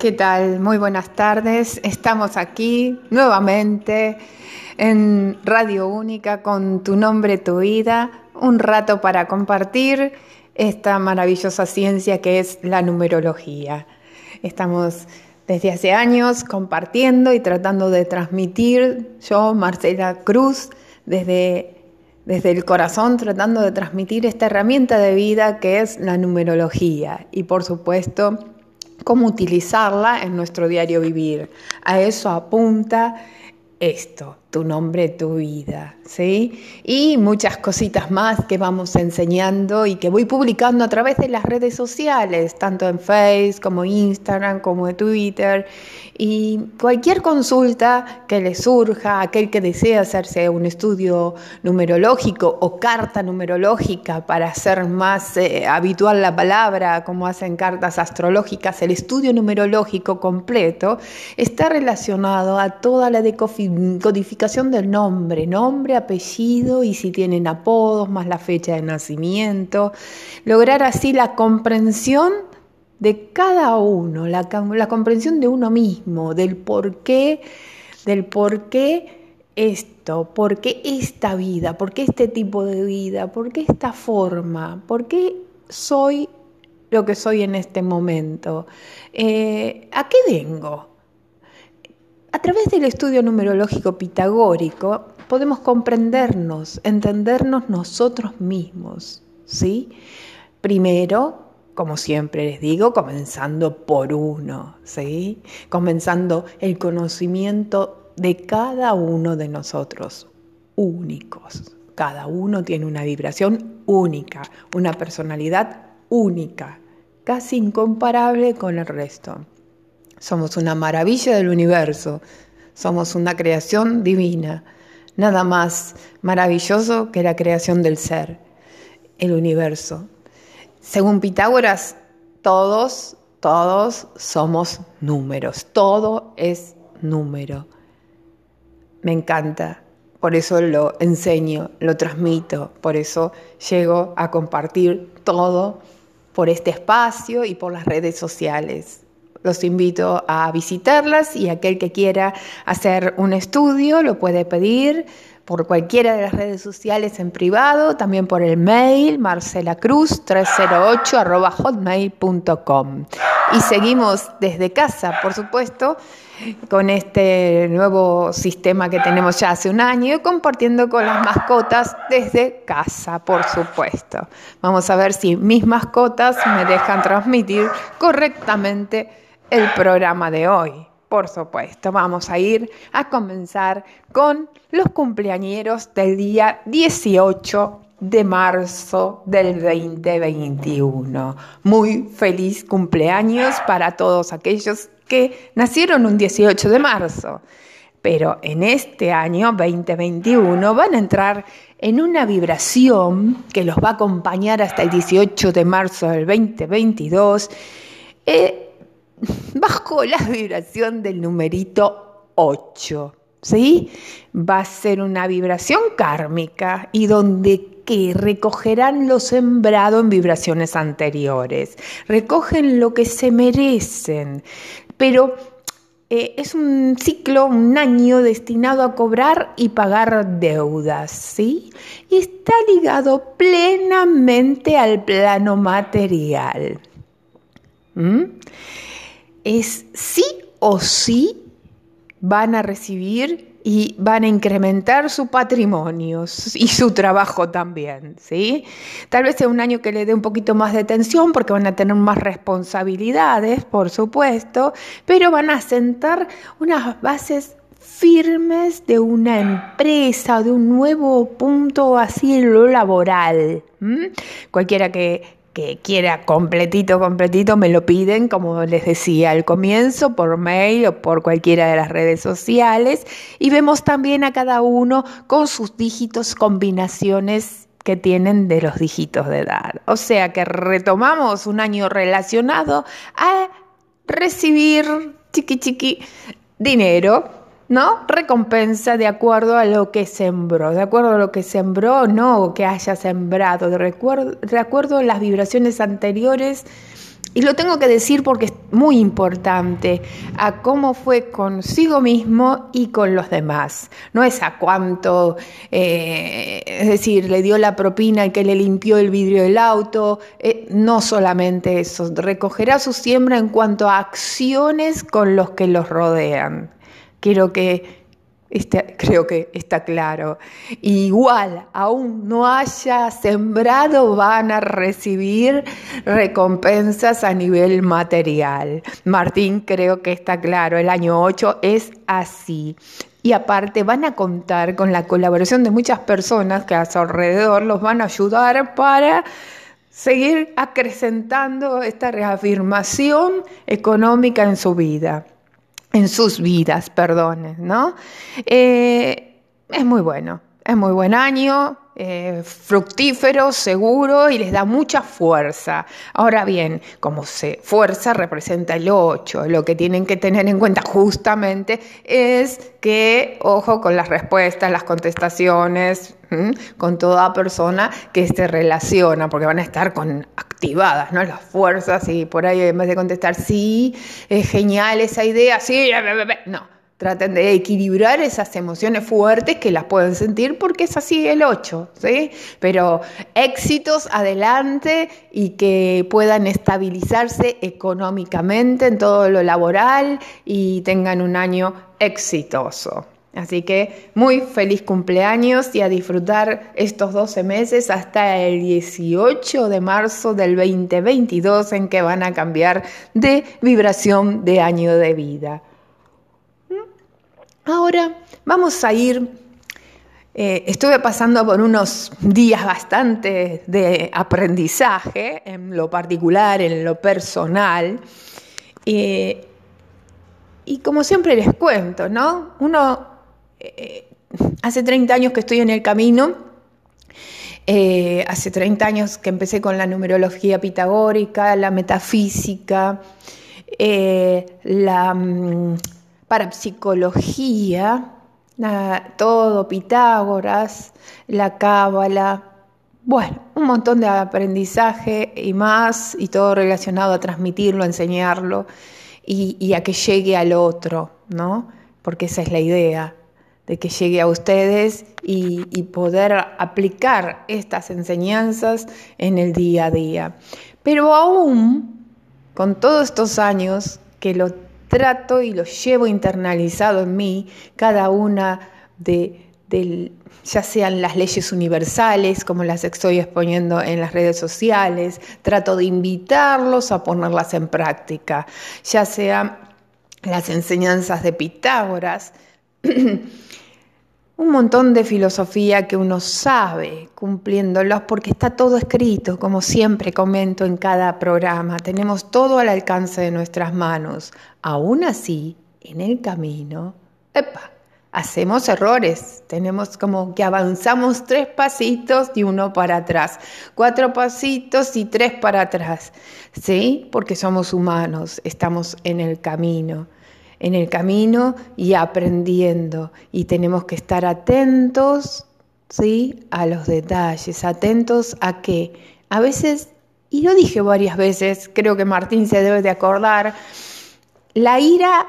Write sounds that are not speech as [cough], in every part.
¿Qué tal? Muy buenas tardes. Estamos aquí nuevamente en Radio Única con tu nombre, tu vida, un rato para compartir esta maravillosa ciencia que es la numerología. Estamos desde hace años compartiendo y tratando de transmitir, yo, Marcela Cruz, desde, desde el corazón, tratando de transmitir esta herramienta de vida que es la numerología. Y por supuesto, cómo utilizarla en nuestro diario vivir. A eso apunta esto, tu nombre, tu vida, ¿sí? Y muchas cositas más que vamos enseñando y que voy publicando a través de las redes sociales, tanto en Facebook como Instagram, como en Twitter. Y cualquier consulta que le surja, aquel que desea hacerse un estudio numerológico o carta numerológica para hacer más eh, habitual la palabra, como hacen cartas astrológicas, el estudio numerológico completo está relacionado a toda la decodificación del nombre, nombre, apellido y si tienen apodos, más la fecha de nacimiento, lograr así la comprensión de cada uno, la, comprensión de uno mismo, del por qué, del por qué esto, por qué esta vida, por qué este tipo de vida, por qué esta forma, por qué soy lo que soy en este momento. Eh, ¿A qué vengo? A través del estudio numerológico pitagórico podemos comprendernos, entendernos nosotros mismos, ¿sí? Primero, como siempre les digo, comenzando por uno, ¿sí? Comenzando el conocimiento de cada uno de nosotros, únicos. Cada uno tiene una vibración única, una personalidad única, casi incomparable con el resto. Somos una maravilla del universo, somos una creación divina, nada más maravilloso que la creación del ser, el universo, según Pitágoras, todos, todos somos números, todo es número. Me encanta, por eso lo enseño, lo transmito, por eso llego a compartir todo por este espacio y por las redes sociales. Los invito a visitarlas y aquel que quiera hacer un estudio lo puede pedir por cualquiera de las redes sociales en privado, también por el mail marcelacruz308 hotmail.com. Y seguimos desde casa, por supuesto, con este nuevo sistema que tenemos ya hace un año, compartiendo con las mascotas desde casa, por supuesto. Vamos a ver si mis mascotas me dejan transmitir correctamente el programa de hoy. Por supuesto, vamos a ir a comenzar con los cumpleañeros del día 18 de marzo del 2021. Muy feliz cumpleaños para todos aquellos que nacieron un 18 de marzo. Pero en este año 2021 van a entrar en una vibración que los va a acompañar hasta el 18 de marzo del 2022 [laughs] bajo la vibración del numerito 8. ¿Sí? Va a ser una vibración kármica y donde que recogerán lo sembrado en vibraciones anteriores. Recogen lo que se merecen, pero eh, es un ciclo, un año destinado a cobrar y pagar deudas, ¿sí? Y está ligado plenamente al plano material. ¿Mm? Es sí o sí van a recibir y van a incrementar su patrimonio y su trabajo también, ¿sí? Tal vez sea un año que le dé un poquito más de tensión porque van a tener más responsabilidades, por supuesto, pero van a sentar unas bases firmes de una empresa, de un nuevo punto así en lo laboral. Cualquiera que, que quiera completito, completito, me lo piden, como les decía al comienzo, por mail o por cualquiera de las redes sociales. Y vemos también a cada uno con sus dígitos, combinaciones que tienen de los dígitos de edad. O sea que retomamos un año relacionado a recibir chiqui chiqui dinero ¿no? Recompensa de acuerdo a lo que sembró, de acuerdo a lo que sembró, no que haya sembrado, de, de acuerdo a las vibraciones anteriores y lo tengo que decir porque es muy importante, a cómo fue consigo mismo y con los demás. No es a cuánto, eh, es decir, le dio la propina y que le limpió el vidrio del auto, eh, no solamente eso, recogerá su siembra en cuanto a acciones con los que los rodean. Quiero que Este, creo que está claro. Igual, aún no haya sembrado, van a recibir recompensas a nivel material. Martín, creo que está claro. El año 8 es así. Y aparte van a contar con la colaboración de muchas personas que a su alrededor los van a ayudar para seguir acrecentando esta reafirmación económica en su vida en sus vidas, perdón, ¿no? Eh, es muy bueno, es muy buen año, eh, fructífero, seguro y les da mucha fuerza. Ahora bien, como se, fuerza representa el 8, lo que tienen que tener en cuenta justamente es que, ojo con las respuestas, las contestaciones, con toda persona que se relaciona, porque van a estar con activadas, ¿no? Las fuerzas y por ahí en vez de contestar sí, es genial esa idea, sí, no Traten de equilibrar esas emociones fuertes que las pueden sentir porque es así el 8, ¿sí? Pero éxitos adelante y que puedan estabilizarse económicamente en todo lo laboral y tengan un año exitoso. Así que muy feliz cumpleaños y a disfrutar estos 12 meses hasta el 18 de marzo del 2022 en que van a cambiar de vibración de año de vida. Ahora vamos a ir, eh, estuve pasando por unos días bastante de aprendizaje, en lo particular, en lo personal, y como siempre les cuento, ¿no? Uno, eh, hace 30 años que estoy en el camino, eh, hace 30 años que empecé con la numerología pitagórica, la metafísica, la mm, parapsicología, todo Pitágoras, la cábala, bueno, un montón de aprendizaje y más, y todo relacionado a transmitirlo, a enseñarlo y, a que llegue al otro, ¿no? Porque esa es la idea, de que llegue a ustedes y, y poder aplicar estas enseñanzas en el día a día. Pero aún, con todos estos años que lo trato y lo llevo internalizado en mí, cada una de, ya sean las leyes universales, como las estoy exponiendo en las redes sociales, trato de invitarlos a ponerlas en práctica, ya sean las enseñanzas de Pitágoras, [clears throat] un montón de filosofía que uno sabe cumpliéndolos porque está todo escrito, como siempre comento en cada programa, tenemos todo al alcance de nuestras manos. Aún así, en el camino, epa, hacemos errores, tenemos como que avanzamos tres pasitos y uno para atrás, cuatro pasitos y tres para atrás, ¿sí? Porque somos humanos, estamos en el camino en el camino y aprendiendo. Y tenemos que estar atentos ¿sí? a los detalles, atentos a que a veces, y lo dije varias veces, creo que Martín se debe de acordar, la ira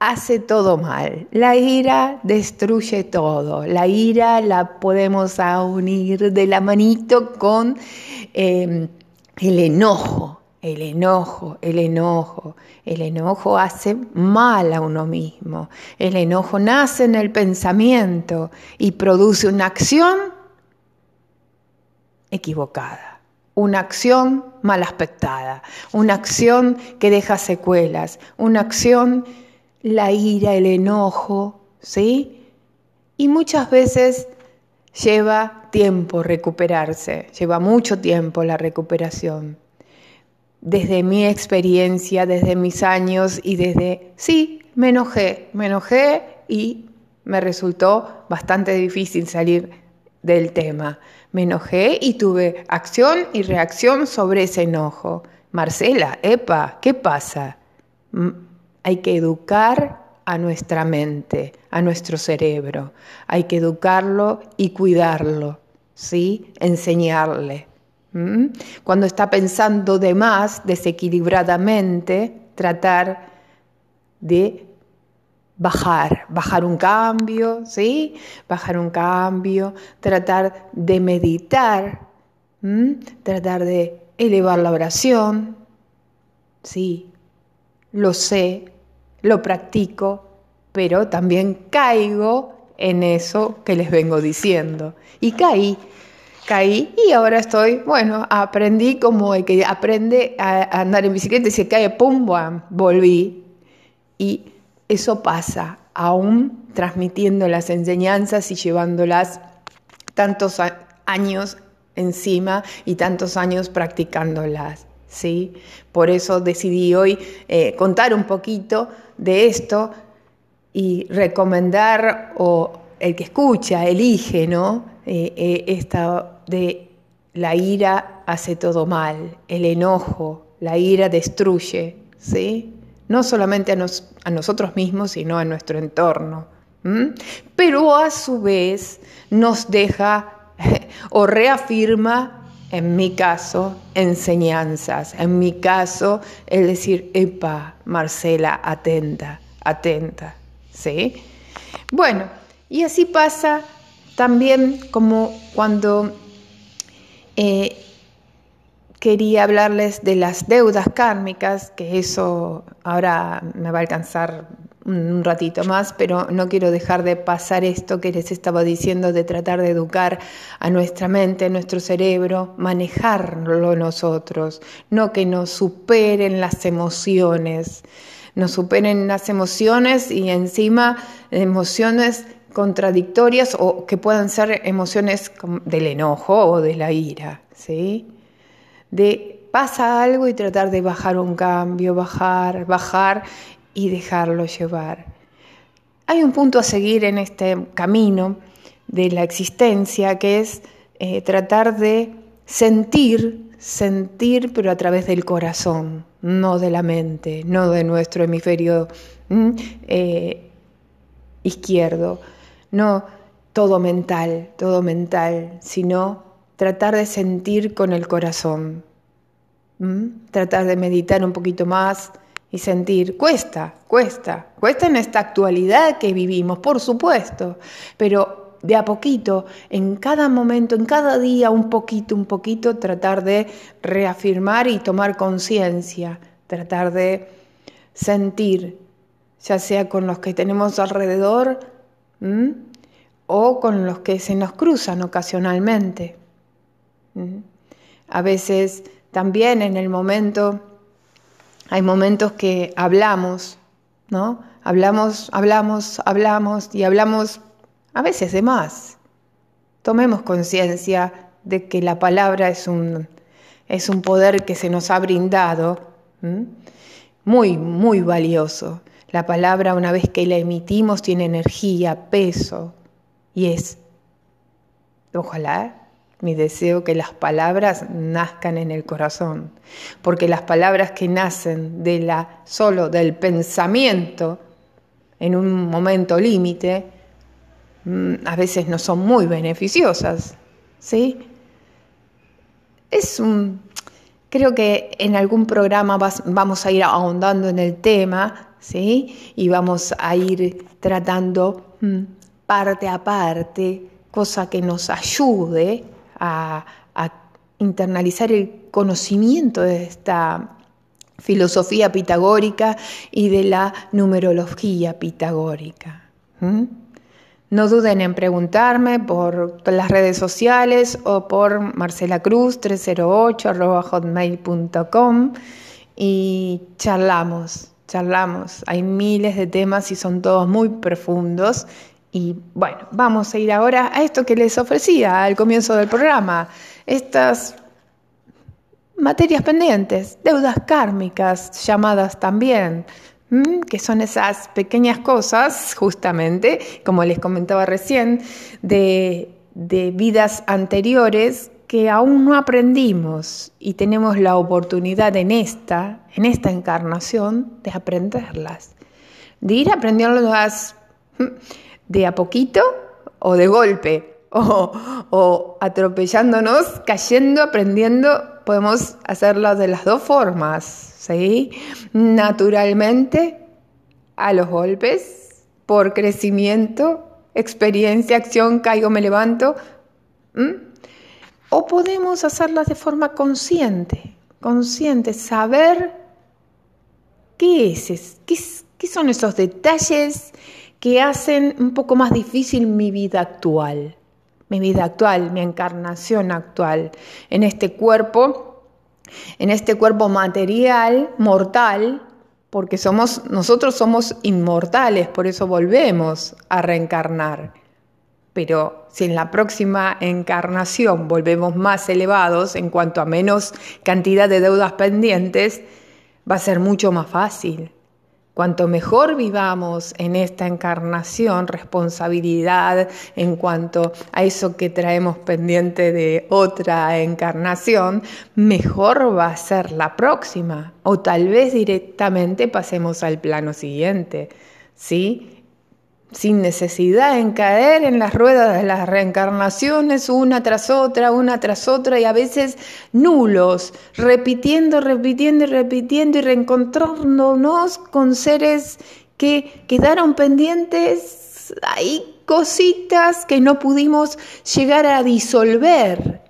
hace todo mal, la ira destruye todo, la ira la podemos unir de la manito con eh, el enojo, el enojo, el enojo. El enojo hace mal a uno mismo. El enojo nace en el pensamiento y produce una acción equivocada, una acción mal aspectada, una acción que deja secuelas, una acción, la ira, el enojo, ¿sí? Y muchas veces lleva tiempo recuperarse, lleva mucho tiempo la recuperación desde mi experiencia, desde mis años y desde, sí, me enojé, me enojé y me resultó bastante difícil salir del tema. Me enojé y tuve acción y reacción sobre ese enojo. Marcela, epa, ¿qué pasa? Hay que educar a nuestra mente, a nuestro cerebro. Hay que educarlo y cuidarlo, ¿sí? Enseñarle. Cuando está pensando de más, desequilibradamente, tratar de bajar, bajar un cambio, ¿sí? Bajar un cambio, tratar de meditar, tratar de elevar la oración, sí, lo sé, lo practico, pero también caigo en eso que les vengo diciendo. Y caí, caí y ahora estoy, bueno, aprendí como el que aprende a andar en bicicleta y se cae, pum, volví. Y eso pasa, aún transmitiendo las enseñanzas y llevándolas tantos años encima y tantos años practicándolas. ¿sí? Por eso decidí hoy eh, contar un poquito de esto y recomendar, o el que escucha, elige, ¿no? Eh, eh, esta de la ira hace todo mal, el enojo, la ira destruye, ¿sí? No solamente a, nosotros mismos, sino a nuestro entorno. Pero a su vez nos deja [laughs] o reafirma en mi caso, enseñanzas. En mi caso, el decir, epa, Marcela, atenta, atenta. ¿Sí? Bueno, y así pasa también como cuando eh, quería hablarles de las deudas kármicas, que eso ahora me va a alcanzar un ratito más, pero no quiero dejar de pasar esto que les estaba diciendo de tratar de educar a nuestra mente, a nuestro cerebro, manejarlo nosotros, no que nos superen las emociones, nos superen las emociones y encima emociones contradictorias o que puedan ser emociones del enojo o de la ira, ¿sí? De pasa algo y tratar de bajar un cambio, bajar, bajar y dejarlo llevar. Hay un punto a seguir en este camino de la existencia que es eh, tratar de sentir, sentir pero a través del corazón, no de la mente, no de nuestro hemisferio eh, izquierdo, no todo mental, todo mental, sino tratar de sentir con el corazón, tratar de meditar un poquito más, y sentir. Cuesta, cuesta, cuesta en esta actualidad que vivimos, por supuesto, pero de a poquito, en cada momento, en cada día, un poquito, un poquito, tratar de reafirmar y tomar conciencia, tratar de sentir, ya sea con los que tenemos alrededor o con los que se nos cruzan ocasionalmente. A veces también en el momento hay momentos que hablamos, ¿no? Hablamos, hablamos, hablamos y hablamos a veces de más. Tomemos conciencia de que la palabra es un, es un poder que se nos ha brindado, muy, muy valioso. La palabra una vez que la emitimos tiene energía, peso y es, ojalá, mi deseo que las palabras nazcan en el corazón, porque las palabras que nacen de la solo del pensamiento en un momento límite mm, a veces no son muy beneficiosas, ¿sí? Es un creo que en algún programa vamos a ir ahondando en el tema, ¿sí? Y vamos a ir tratando mm, parte a parte, cosa que nos ayude a, internalizar el conocimiento de esta filosofía pitagórica y de la numerología pitagórica. No duden en preguntarme por las redes sociales o por Marcela Cruz 308 hotmail.com y charlamos, charlamos. Hay miles de temas y son todos muy profundos y bueno, vamos a ir ahora a esto que les ofrecía al comienzo del programa, estas materias pendientes, deudas kármicas llamadas también, que son esas pequeñas cosas, justamente, como les comentaba recién, de, de vidas anteriores que aún no aprendimos y tenemos la oportunidad en esta, en esta encarnación, de aprenderlas, de ir aprendiéndolas de a poquito o de golpe, [laughs] o, atropellándonos, cayendo, aprendiendo, podemos hacerlo de las dos formas, ¿sí? Naturalmente, a los golpes, por crecimiento, experiencia, acción, caigo, me levanto. O podemos hacerlas de forma consciente, consciente, saber qué es, qué, qué son esos detalles que hacen un poco más difícil mi vida actual mi vida actual, mi encarnación actual, en este cuerpo, en este cuerpo material, mortal, porque somos, nosotros somos inmortales, por eso volvemos a reencarnar. Pero si en la próxima encarnación volvemos más elevados en cuanto a menos cantidad de deudas pendientes, va a ser mucho más fácil. Cuanto mejor vivamos en esta encarnación, responsabilidad en cuanto a eso que traemos pendiente de otra encarnación, mejor va a ser la próxima. O tal vez directamente pasemos al plano siguiente. ¿Sí? Sin necesidad en caer en las ruedas de las reencarnaciones una tras otra, una tras otra y a veces nulos, repitiendo, repitiendo y repitiendo y reencontrándonos con seres que quedaron pendientes, hay cositas que no pudimos llegar a disolver.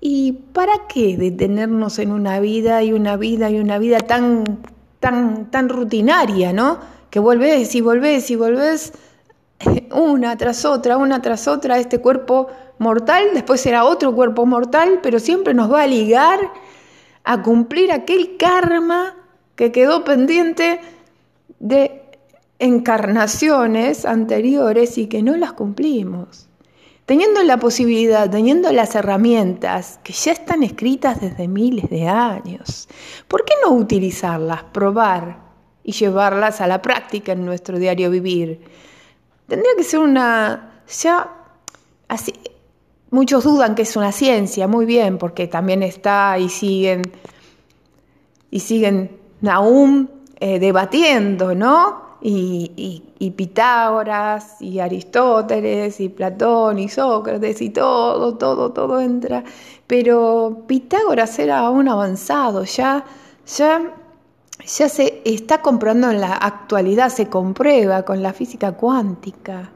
¿Y para qué detenernos en una vida y una vida y una vida tan, tan, tan rutinaria, ¿no? Que volvés y volvés y volvés [laughs] una tras otra, una tras otra, este cuerpo mortal, después será otro cuerpo mortal, pero siempre nos va a ligar a cumplir aquel karma que quedó pendiente de encarnaciones anteriores y que no las cumplimos. Teniendo la posibilidad, teniendo las herramientas que ya están escritas desde miles de años, ¿por qué no utilizarlas, probar y llevarlas a la práctica en nuestro diario vivir? Tendría que ser una, ya, así, muchos dudan que es una ciencia, muy bien, porque también está y siguen, y siguen aún eh, debatiendo, ¿no? Y, y, Pitágoras, y Aristóteles, y Platón, y Sócrates, y todo, todo, todo entra. Pero Pitágoras era un avanzado, ya, ya ya se está comprobando en la actualidad, se comprueba con la física cuántica.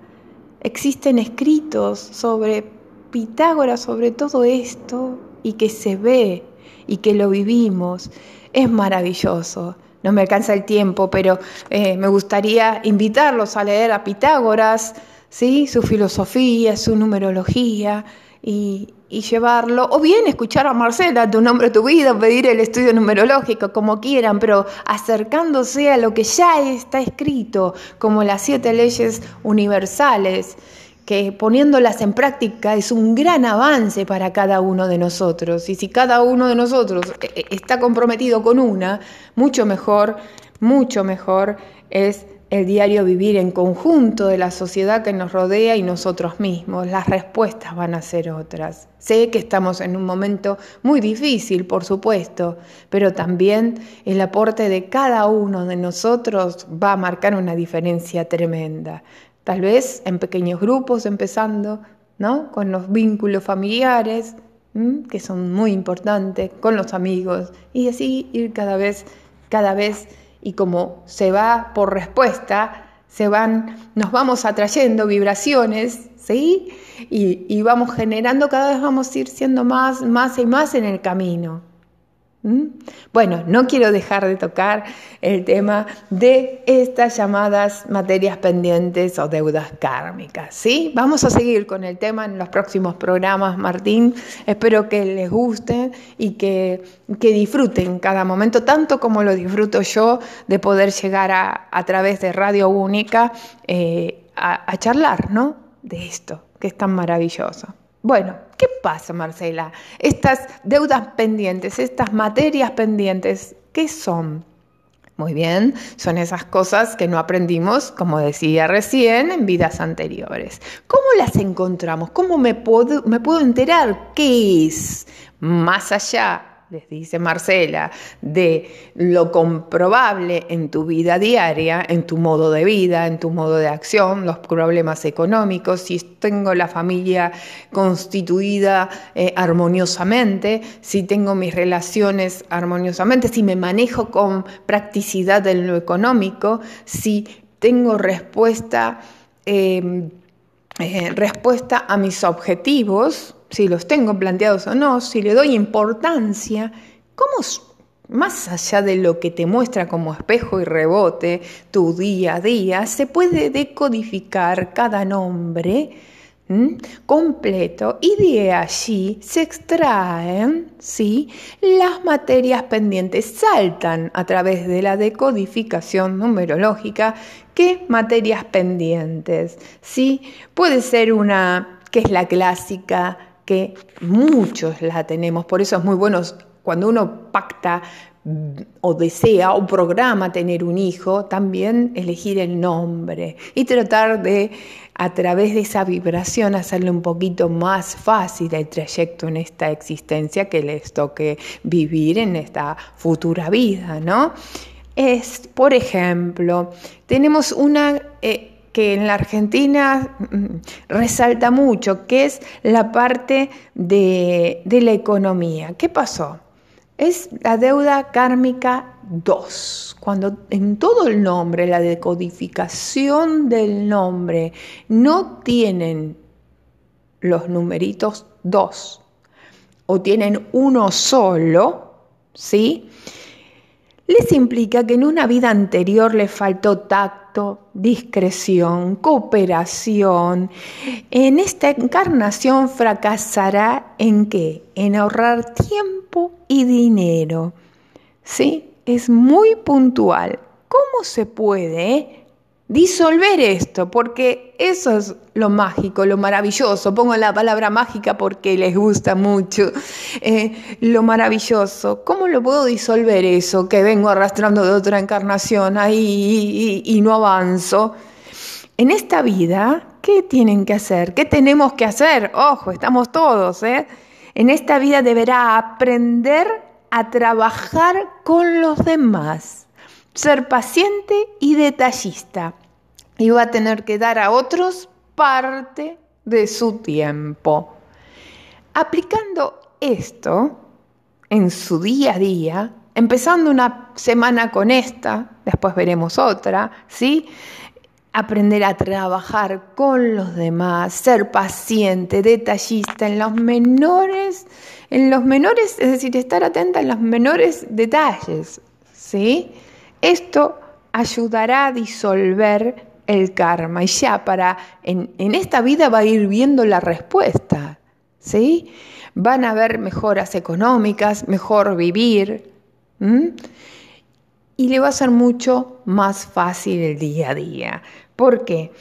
Existen escritos sobre Pitágoras, sobre todo esto, y que se ve y que lo vivimos. Es maravilloso. No me alcanza el tiempo, pero eh, me gustaría invitarlos a leer a Pitágoras, ¿sí? su filosofía, su numerología y, y llevarlo, o bien escuchar a Marcela, tu nombre, tu vida, pedir el estudio numerológico, como quieran, pero acercándose a lo que ya está escrito, como las siete leyes universales, que poniéndolas en práctica es un gran avance para cada uno de nosotros. Y si cada uno de nosotros eh, eh, está comprometido con una, mucho mejor, mucho mejor es el diario vivir en conjunto de la sociedad que nos rodea y nosotros mismos. Las respuestas van a ser otras. Sé que estamos en un momento muy difícil, por supuesto, pero también el aporte de cada uno de nosotros va a marcar una diferencia tremenda. Tal vez en pequeños grupos empezando, ¿no? Con los vínculos familiares, que son muy importantes, con los amigos, y así ir cada vez, cada vez y como se va por respuesta, se van, nos vamos atrayendo vibraciones, ¿sí? Y, y, vamos generando, cada vez vamos a ir siendo más, más y más en el camino. ¿Mm? Bueno, no quiero dejar de tocar el tema de estas llamadas materias pendientes o deudas kármicas. ¿sí? Vamos a seguir con el tema en los próximos programas, Martín. Espero que les guste y que, que disfruten cada momento, tanto como lo disfruto yo de poder llegar a, a través de Radio Única eh, a, a charlar ¿no? de esto, que es tan maravilloso. Bueno, ¿qué pasa, Marcela? Estas deudas pendientes, estas materias pendientes, ¿qué son? Muy bien, son esas cosas que no aprendimos, como decía recién, en vidas anteriores. ¿Cómo las encontramos? ¿Cómo me puedo, me puedo enterar qué es? Más allá les dice Marcela, de lo comprobable en tu vida diaria, en tu modo de vida, en tu modo de acción, los problemas económicos, si tengo la familia constituida eh, armoniosamente, si tengo mis relaciones armoniosamente, si me manejo con practicidad en lo económico, si tengo respuesta, em, eh, respuesta a mis objetivos, si los tengo planteados o no, si le doy importancia, ¿cómo más allá de lo que te muestra como espejo y rebote tu día a día, se puede decodificar cada nombre completo y de allí se extraen ¿sí? las materias pendientes, saltan a través de la decodificación numerológica qué materias pendientes. ¿sí? Puede ser una que es la clásica que muchos la tenemos, por eso es muy bueno cuando uno pacta mm, o desea o programa tener un hijo, también elegir el nombre y tratar de a través de esa vibración hacerle un poquito más fácil el trayecto en esta existencia que les toque vivir en esta futura vida, ¿no? Es, por ejemplo, tenemos una eh, que en la Argentina mm, resalta mucho, que es la parte de, la economía. ¿Qué pasó? Es la deuda kármica 2. Cuando en todo el nombre, la decodificación del nombre, no tienen los numeritos 2 o tienen uno solo, ¿sí? Les implica que en una vida anterior le faltó tacto discreción, cooperación. En esta encarnación fracasará en qué? En ahorrar tiempo y dinero. ¿Sí? Es muy puntual. ¿Cómo se puede disolver esto? Porque eso es lo mágico, lo maravilloso. Pongo la palabra mágica porque les gusta mucho. Eh, lo maravilloso. ¿Cómo lo puedo disolver eso que vengo arrastrando de otra encarnación ahí y, y no avanzo? En esta vida, ¿qué tienen que hacer? ¿Qué tenemos que hacer? Ojo, estamos todos, ¿eh? En esta vida deberá aprender a trabajar con los demás, ser paciente y detallista. Y va a tener que dar a otros parte de su tiempo. Aplicando esto en su día a día, empezando una semana con esta, después veremos otra, ¿sí? Aprender a trabajar con los demás, ser paciente, detallista en los menores, en los menores, es decir, estar atenta en los menores detalles, ¿sí? Esto ayudará a disolver el karma y ya para en, esta vida va a ir viendo la respuesta, ¿sí? Van a haber mejoras económicas, mejor vivir y le va a ser mucho más fácil el día a día. ¿Por qué?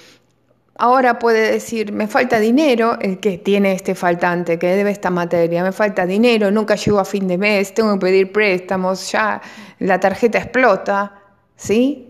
Ahora puede decir, me falta dinero, el que tiene este faltante, que debe esta materia, me falta dinero, nunca llego a fin de mes, tengo que pedir préstamos, ya la tarjeta explota, ¿sí?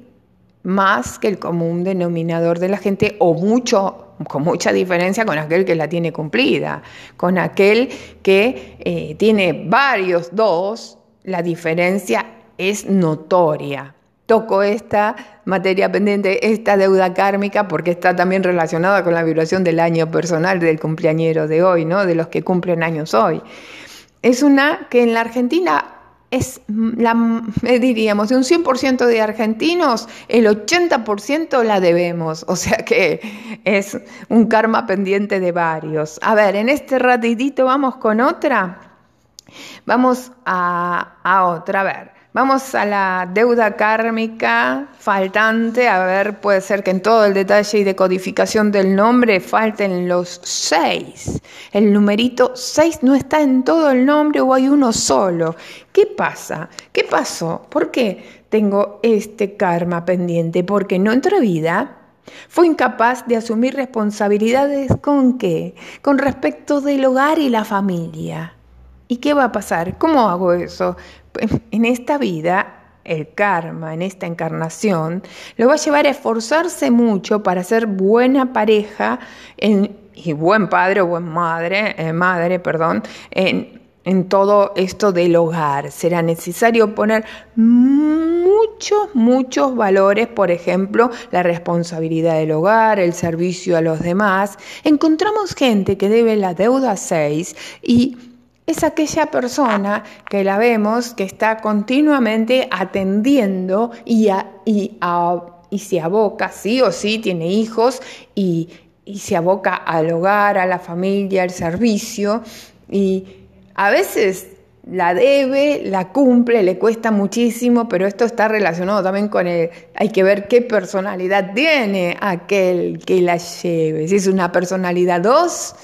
Más que el común denominador de la gente o mucho, con mucha diferencia con aquel que la tiene cumplida, con aquel que eh, tiene varios dos, la diferencia es notoria. Toco esta materia pendiente, esta deuda kármica, porque está también relacionada con la vibración del año personal del cumpleañero de hoy, ¿no? de los que cumplen años hoy. Es una que en la Argentina es la, [laughs] eh, diríamos, de un 100% de argentinos, el 80% la debemos, o sea que es un karma pendiente de varios. A ver, en este ratitito vamos con otra, vamos a, a otra, a ver. Vamos a la deuda kármica faltante. A ver, puede ser que en todo el detalle y decodificación del nombre falten los seis. El numerito seis no está en todo el nombre o hay uno solo. ¿Qué pasa? ¿Qué pasó? ¿Por qué tengo este karma pendiente? Porque en otra vida fue incapaz de asumir responsabilidades con qué? Con respecto del hogar y la familia. ¿Y qué va a pasar? ¿Cómo hago eso? [laughs] En esta vida, el karma, en esta encarnación, lo va a llevar a esforzarse mucho para ser buena pareja y buen padre o buen madre, eh, madre, perdón, en, en todo esto del hogar. Será necesario poner muchos, muchos valores, por ejemplo, la responsabilidad del hogar, el servicio a los demás. Encontramos gente que debe la deuda 6 y es aquella persona que la vemos que está continuamente atendiendo y, se aboca, sí o sí, tiene hijos y, se aboca al hogar, a la familia, al servicio y a veces la debe, la cumple, le cuesta muchísimo, pero esto está relacionado también con el, hay que ver qué personalidad tiene aquel que la lleve. Si es una personalidad 2,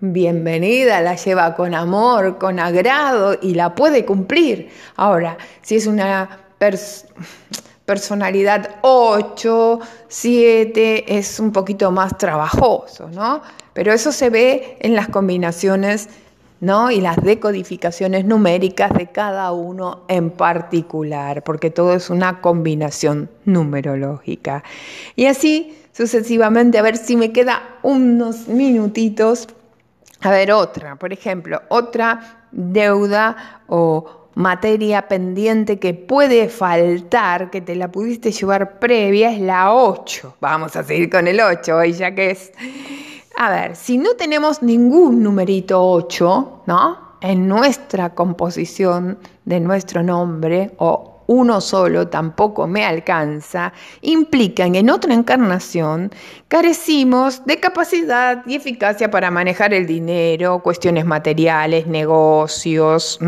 bienvenida, la lleva con amor, con agrado y la puede cumplir. Ahora, si es una personalidad 8, 7, es un poquito más trabajoso, ¿no? Pero eso se ve en las combinaciones ¿no? y las decodificaciones numéricas de cada uno en particular, porque todo es una combinación numerológica. Y así sucesivamente, a ver si me queda unos minutitos. A ver, otra, por ejemplo, otra deuda o materia pendiente que puede faltar, que te la pudiste llevar previa, es la 8. Vamos a seguir con el 8 hoy, ya que es a ver, si no tenemos ningún numerito 8, ¿no? En nuestra composición de nuestro nombre o uno solo tampoco me alcanza, implican en otra encarnación carecimos de capacidad y eficacia para manejar el dinero, cuestiones materiales, negocios.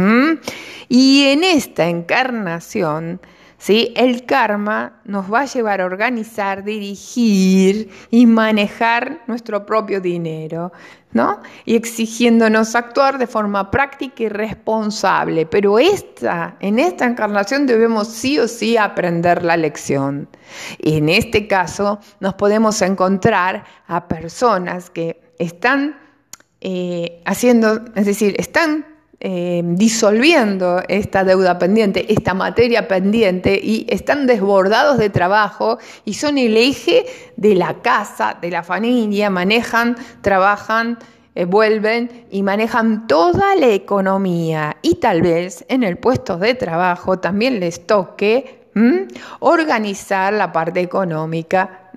Y en esta encarnación ¿sí? El karma nos va a llevar a organizar, dirigir y manejar nuestro propio dinero, ¿no? Y exigiéndonos actuar de forma práctica y responsable. Pero esta, en esta encarnación debemos sí o sí aprender la lección. Y en este caso nos podemos encontrar a personas que están eh, haciendo, es decir, están eh, disolviendo esta deuda pendiente, esta materia pendiente y están desbordados de trabajo y son el eje de la casa, de la familia, manejan, trabajan, eh, vuelven y manejan toda la economía. Y tal vez en el puesto de trabajo también les toque organizar la parte económica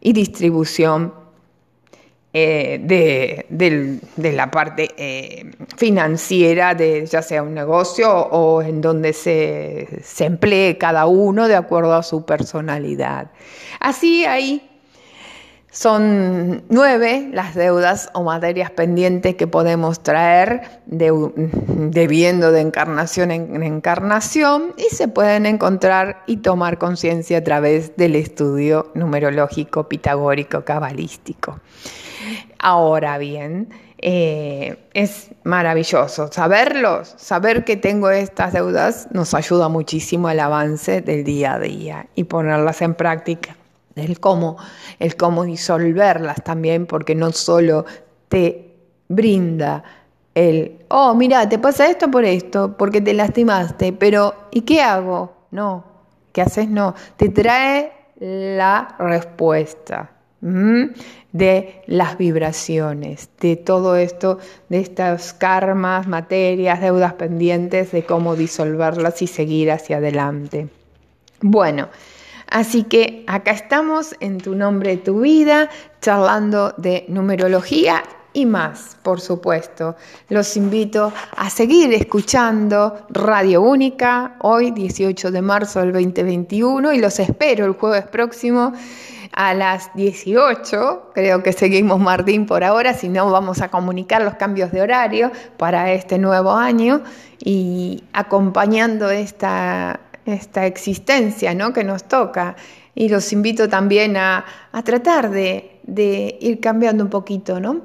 y distribución eh, de, la parte eh, financiera de ya sea un negocio o en donde se, se emplee cada uno de acuerdo a su personalidad. Así ahí son nueve las deudas o materias pendientes que podemos traer debiendo de encarnación en encarnación y se pueden encontrar y tomar conciencia a través del estudio numerológico pitagórico cabalístico. Ahora bien, eh, es maravilloso saberlos, saber que tengo estas deudas nos ayuda muchísimo al avance del día a día y ponerlas en práctica. El cómo, el cómo disolverlas también, porque no solo te brinda el, oh, mira, te pasa esto por esto, porque te lastimaste, pero ¿y qué hago? No, ¿qué haces? No, te trae la respuesta de las vibraciones, de todo esto, de estas karmas, materias, deudas pendientes, de cómo disolverlas y seguir hacia adelante. Bueno, así que acá estamos en tu nombre, tu vida, charlando de numerología y más, por supuesto. Los invito a seguir escuchando Radio Única hoy, 18 de marzo del 2021, y los espero el jueves próximo a las 18. Creo que seguimos Martín por ahora, si no vamos a comunicar los cambios de horario para este nuevo año y acompañando esta, esta existencia ¿no? que nos toca. Y los invito también a, tratar de, de, ir cambiando un poquito, ¿no?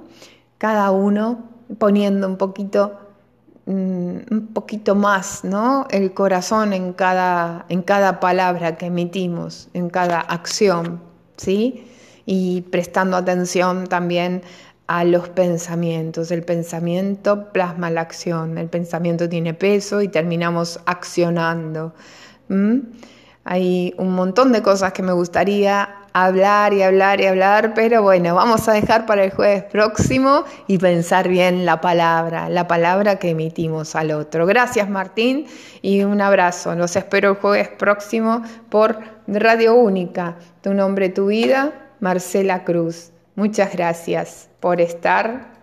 Cada uno poniendo un poquito mm, un poquito más, ¿no? El corazón en cada, en cada palabra que emitimos, en cada acción. ¿Sí? Y prestando atención también a los pensamientos. El pensamiento plasma la acción, el pensamiento tiene peso y terminamos accionando. Hay un montón de cosas que me gustaría hablar y hablar y hablar, pero bueno, vamos a dejar para el jueves próximo y pensar bien la palabra, la palabra que emitimos al otro. Gracias Martín y un abrazo. Los espero el jueves próximo por Radio Única. Tu nombre, tu vida, Marcela Cruz. Muchas gracias por estar.